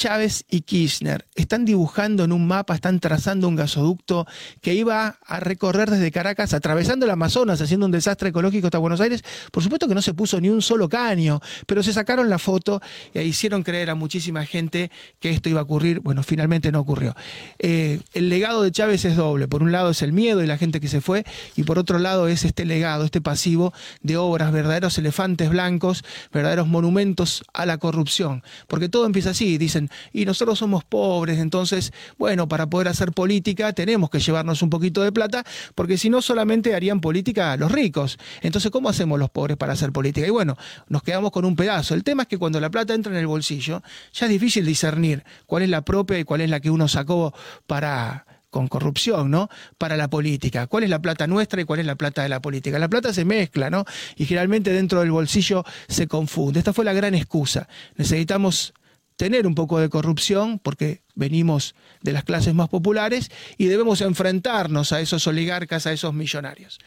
Chávez y Kirchner están dibujando en un mapa, están trazando un gasoducto que iba a recorrer desde Caracas, atravesando el Amazonas, haciendo un desastre ecológico hasta Buenos Aires. Por supuesto que no se puso ni un solo caño, pero se sacaron la foto e hicieron creer a muchísima gente que esto iba a ocurrir. Bueno, finalmente no ocurrió. Eh, el legado de Chávez es doble. Por un lado es el miedo y la gente que se fue, y por otro lado es este legado, este pasivo de obras, verdaderos elefantes blancos, verdaderos monumentos a la corrupción. Porque todo empieza así, dicen, y nosotros somos pobres, entonces, bueno, para poder hacer política tenemos que llevarnos un poquito de plata, porque si no solamente harían política los ricos. Entonces, ¿cómo hacemos los pobres para hacer política? Y bueno, nos quedamos con un pedazo. El tema es que cuando la plata entra en el bolsillo, ya es difícil discernir cuál es la propia y cuál es la que uno sacó para con corrupción, ¿no? Para la política. ¿Cuál es la plata nuestra y cuál es la plata de la política? La plata se mezcla, ¿no? Y generalmente dentro del bolsillo se confunde. Esta fue la gran excusa. Necesitamos tener un poco de corrupción porque venimos de las clases más populares y debemos enfrentarnos a esos oligarcas, a esos millonarios.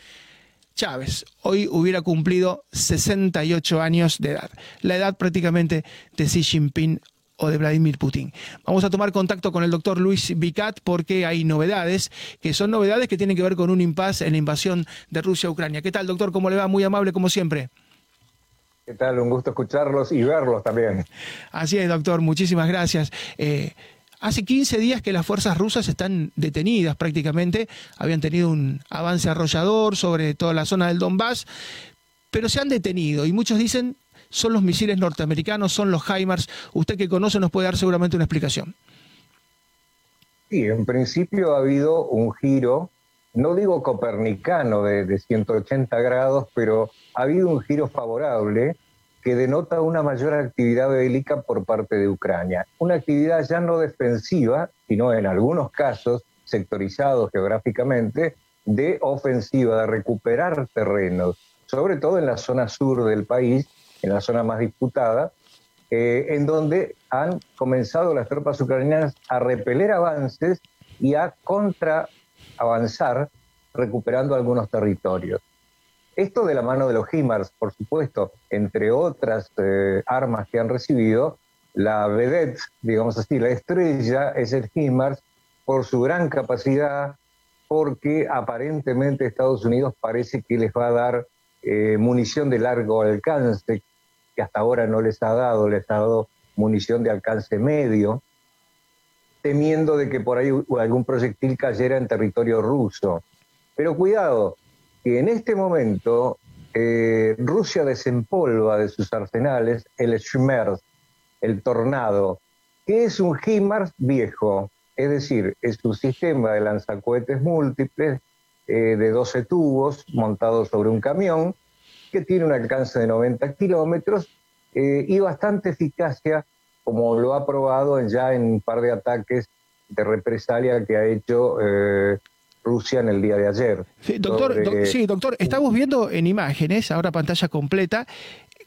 Chávez hoy hubiera cumplido 68 años de edad, la edad prácticamente de Xi Jinping o de Vladimir Putin. Vamos a tomar contacto con el doctor Luis Vicat porque hay novedades, que son novedades que tienen que ver con un impasse en la invasión de Rusia a Ucrania. ¿Qué tal, doctor? ¿Cómo le va? Muy amable como siempre. ¿Qué tal? Un gusto escucharlos y verlos también. Así es, doctor. Muchísimas gracias. Eh, hace 15 días que las fuerzas rusas están detenidas prácticamente. Habían tenido un avance arrollador sobre toda la zona del Donbass, pero se han detenido y muchos dicen son los misiles norteamericanos, son los HIMARS. Usted que conoce nos puede dar seguramente una explicación. Sí, en principio ha habido un giro, no digo copernicano de, 180 grados, pero ha habido un giro favorable que denota una mayor actividad bélica por parte de Ucrania. Una actividad ya no defensiva, sino en algunos casos sectorizados geográficamente, de ofensiva, de recuperar terrenos, sobre todo en la zona sur del país, en la zona más disputada, eh, en donde han comenzado las tropas ucranianas a repeler avances y a contraavanzar, recuperando algunos territorios. Esto de la mano de los HIMARS, por supuesto, entre otras eh, armas que han recibido, la vedette, digamos así, la estrella es el HIMARS por su gran capacidad, porque aparentemente Estados Unidos parece que les va a dar eh, munición de largo alcance, que hasta ahora no les ha dado, les ha dado munición de alcance medio, temiendo de que por ahí algún proyectil cayera en territorio ruso. Pero cuidado, que en este momento eh, Rusia desempolva de sus arsenales el Shmers, el Tornado, que es un HIMARS viejo, es decir, es un sistema de lanzacohetes múltiples eh, de 12 tubos montados sobre un camión que tiene un alcance de 90 kilómetros eh, y bastante eficacia, como lo ha probado ya en un par de ataques de represalia que ha hecho eh, Rusia en el día de ayer. Sí, doctor, sí, doctor, estamos viendo en imágenes, ahora pantalla completa,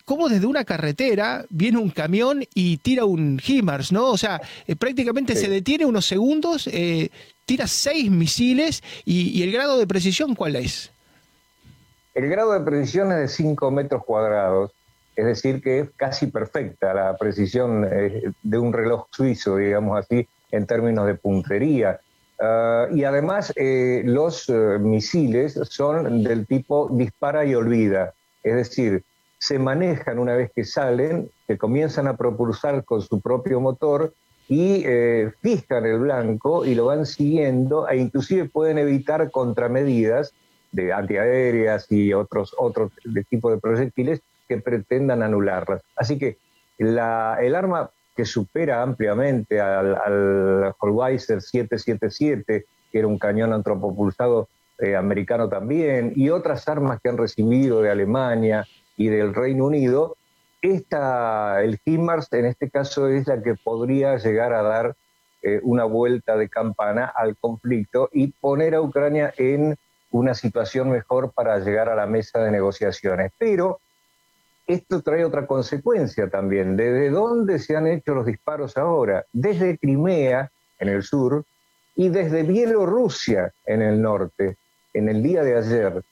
cómo desde una carretera viene un camión y tira un HIMARS, ¿no? O sea, eh, prácticamente se detiene unos segundos, tira seis misiles y, y, el grado de precisión, ¿cuál es? El grado de precisión es de 5 metros cuadrados, es decir, que es casi perfecta la precisión eh, de un reloj suizo, digamos así, en términos de puntería. Ah, y además eh, los eh, misiles son del tipo dispara y olvida, es decir, se manejan una vez que salen, que comienzan a propulsar con su propio motor y fijan el blanco y lo van siguiendo e inclusive pueden evitar contramedidas de antiaéreas y otros, otros de proyectiles que pretendan anularlas. Así que la, el arma que supera ampliamente al, al Holweiser 777, que era un cañón antropopulsado eh, americano también, y otras armas que han recibido de Alemania y del Reino Unido, esta, el HIMARS en este caso es la que podría llegar a dar eh, una vuelta de campana al conflicto y poner a Ucrania en una situación mejor para llegar a la mesa de negociaciones. Pero esto trae otra consecuencia también. ¿Desde dónde se han hecho los disparos ahora? Desde Crimea, en el sur, y desde Bielorrusia, en el norte, en el día de ayer.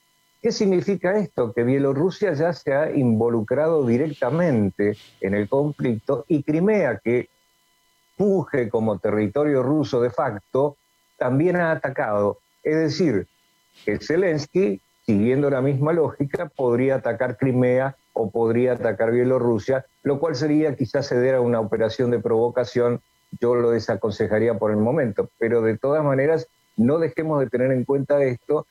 ¿Qué significa esto? Que Bielorrusia ya se ha involucrado directamente en el conflicto y Crimea, que funge como territorio ruso de facto, también ha atacado. Es decir, que Zelensky, siguiendo la misma lógica, podría atacar Crimea o podría atacar Bielorrusia, lo cual sería quizás ceder a una operación de provocación. Yo lo desaconsejaría por el momento, pero de todas maneras no dejemos de tener en cuenta esto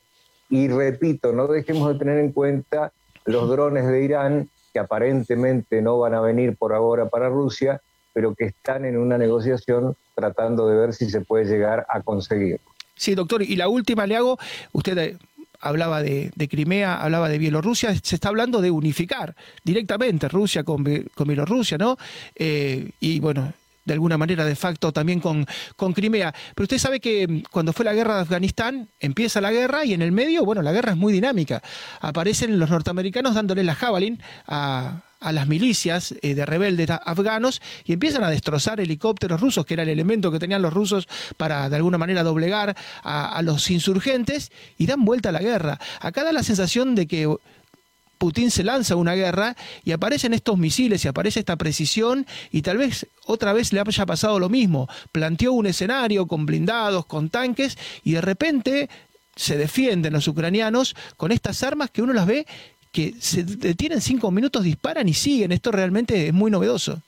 y repito, no dejemos de tener en cuenta los drones de Irán que aparentemente no van a venir por ahora para Rusia, pero que están en una negociación tratando de ver si se puede llegar a conseguir. Sí, doctor, y la última le hago, usted eh, hablaba de, Crimea, hablaba de Bielorrusia, se está hablando de unificar directamente Rusia con, con Bielorrusia, ¿no? Eh, y bueno, de alguna manera de facto también con, con Crimea. Pero usted sabe que mm, cuando fue la guerra de Afganistán, empieza la guerra y en el medio, bueno, la guerra es muy dinámica. Aparecen los norteamericanos dándole la jabalín a, las milicias eh, de rebeldes afganos y empiezan a destrozar helicópteros rusos, que era el elemento que tenían los rusos para de alguna manera doblegar a, a los insurgentes, y dan vuelta a la guerra. Acá da la sensación de que Putin se lanza una guerra y aparecen estos misiles y aparece esta precisión y tal vez otra vez le haya pasado lo mismo. Planteó un escenario con blindados, con tanques y de repente se defienden los ucranianos con estas armas que uno las ve que se detienen cinco minutos, disparan y siguen. Esto realmente es muy novedoso.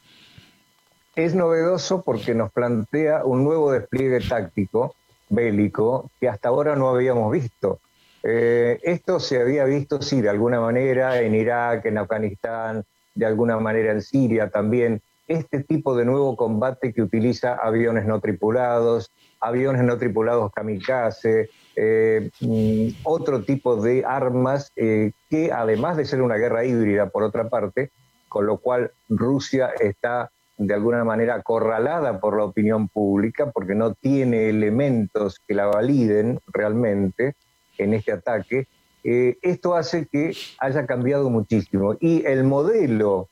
Es novedoso porque nos plantea un nuevo despliegue táctico bélico que hasta ahora no habíamos visto. Eh, esto se había visto, sí, de alguna manera en Irak, en Afganistán, de alguna manera en Siria también. Este tipo de nuevo combate que utiliza aviones no tripulados, aviones no tripulados kamikaze, eh, mm, otro tipo de armas eh, que además de ser una guerra híbrida por otra parte, con lo cual Rusia está de alguna manera acorralada por la opinión pública porque no tiene elementos que la validen realmente, en este ataque, eh, esto hace que haya cambiado muchísimo. Y el modelo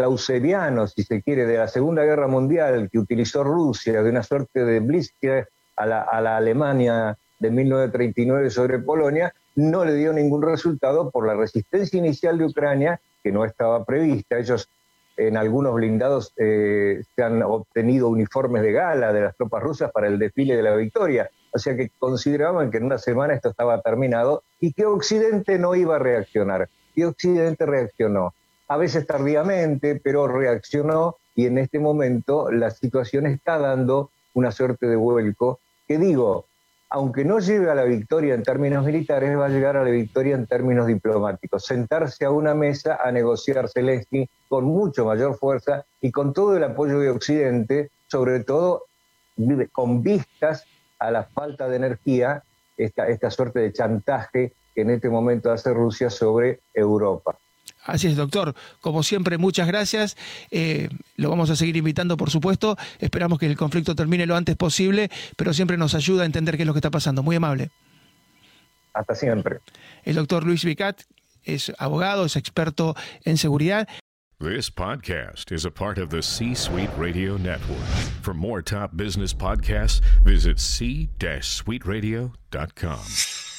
clauseriano, si se quiere, de la Segunda Guerra Mundial que utilizó Rusia, de una suerte de blitzkrieg a la, a la Alemania de 1939 sobre Polonia, no le dio ningún resultado por la resistencia inicial de Ucrania, que no estaba prevista. Ellos en algunos blindados eh, se han obtenido uniformes de gala de las tropas rusas para el desfile de la victoria. O sea que consideraban que en una semana esto estaba terminado y que Occidente no iba a reaccionar. Y Occidente reaccionó. A veces tardíamente, pero reaccionó y en este momento la situación está dando una suerte de vuelco que digo, aunque no llegue a la victoria en términos militares, va a llegar a la victoria en términos diplomáticos. Sentarse a una mesa a negociar Zelensky con mucho mayor fuerza y con todo el apoyo de Occidente, sobre todo con vistas a la falta de energía, esta, esta suerte de chantaje que en este momento hace Rusia sobre Europa. Así es, doctor. Como siempre, muchas gracias. Eh, lo vamos a seguir invitando, por supuesto. Esperamos que el conflicto termine lo antes posible, pero siempre nos ayuda a entender qué es lo que está pasando. Muy amable. Hasta siempre. El doctor Luis Vicat es abogado, es experto en seguridad. This podcast is a part of the C Suite Radio Network. For more top business podcasts, visit c-suiteradio.com.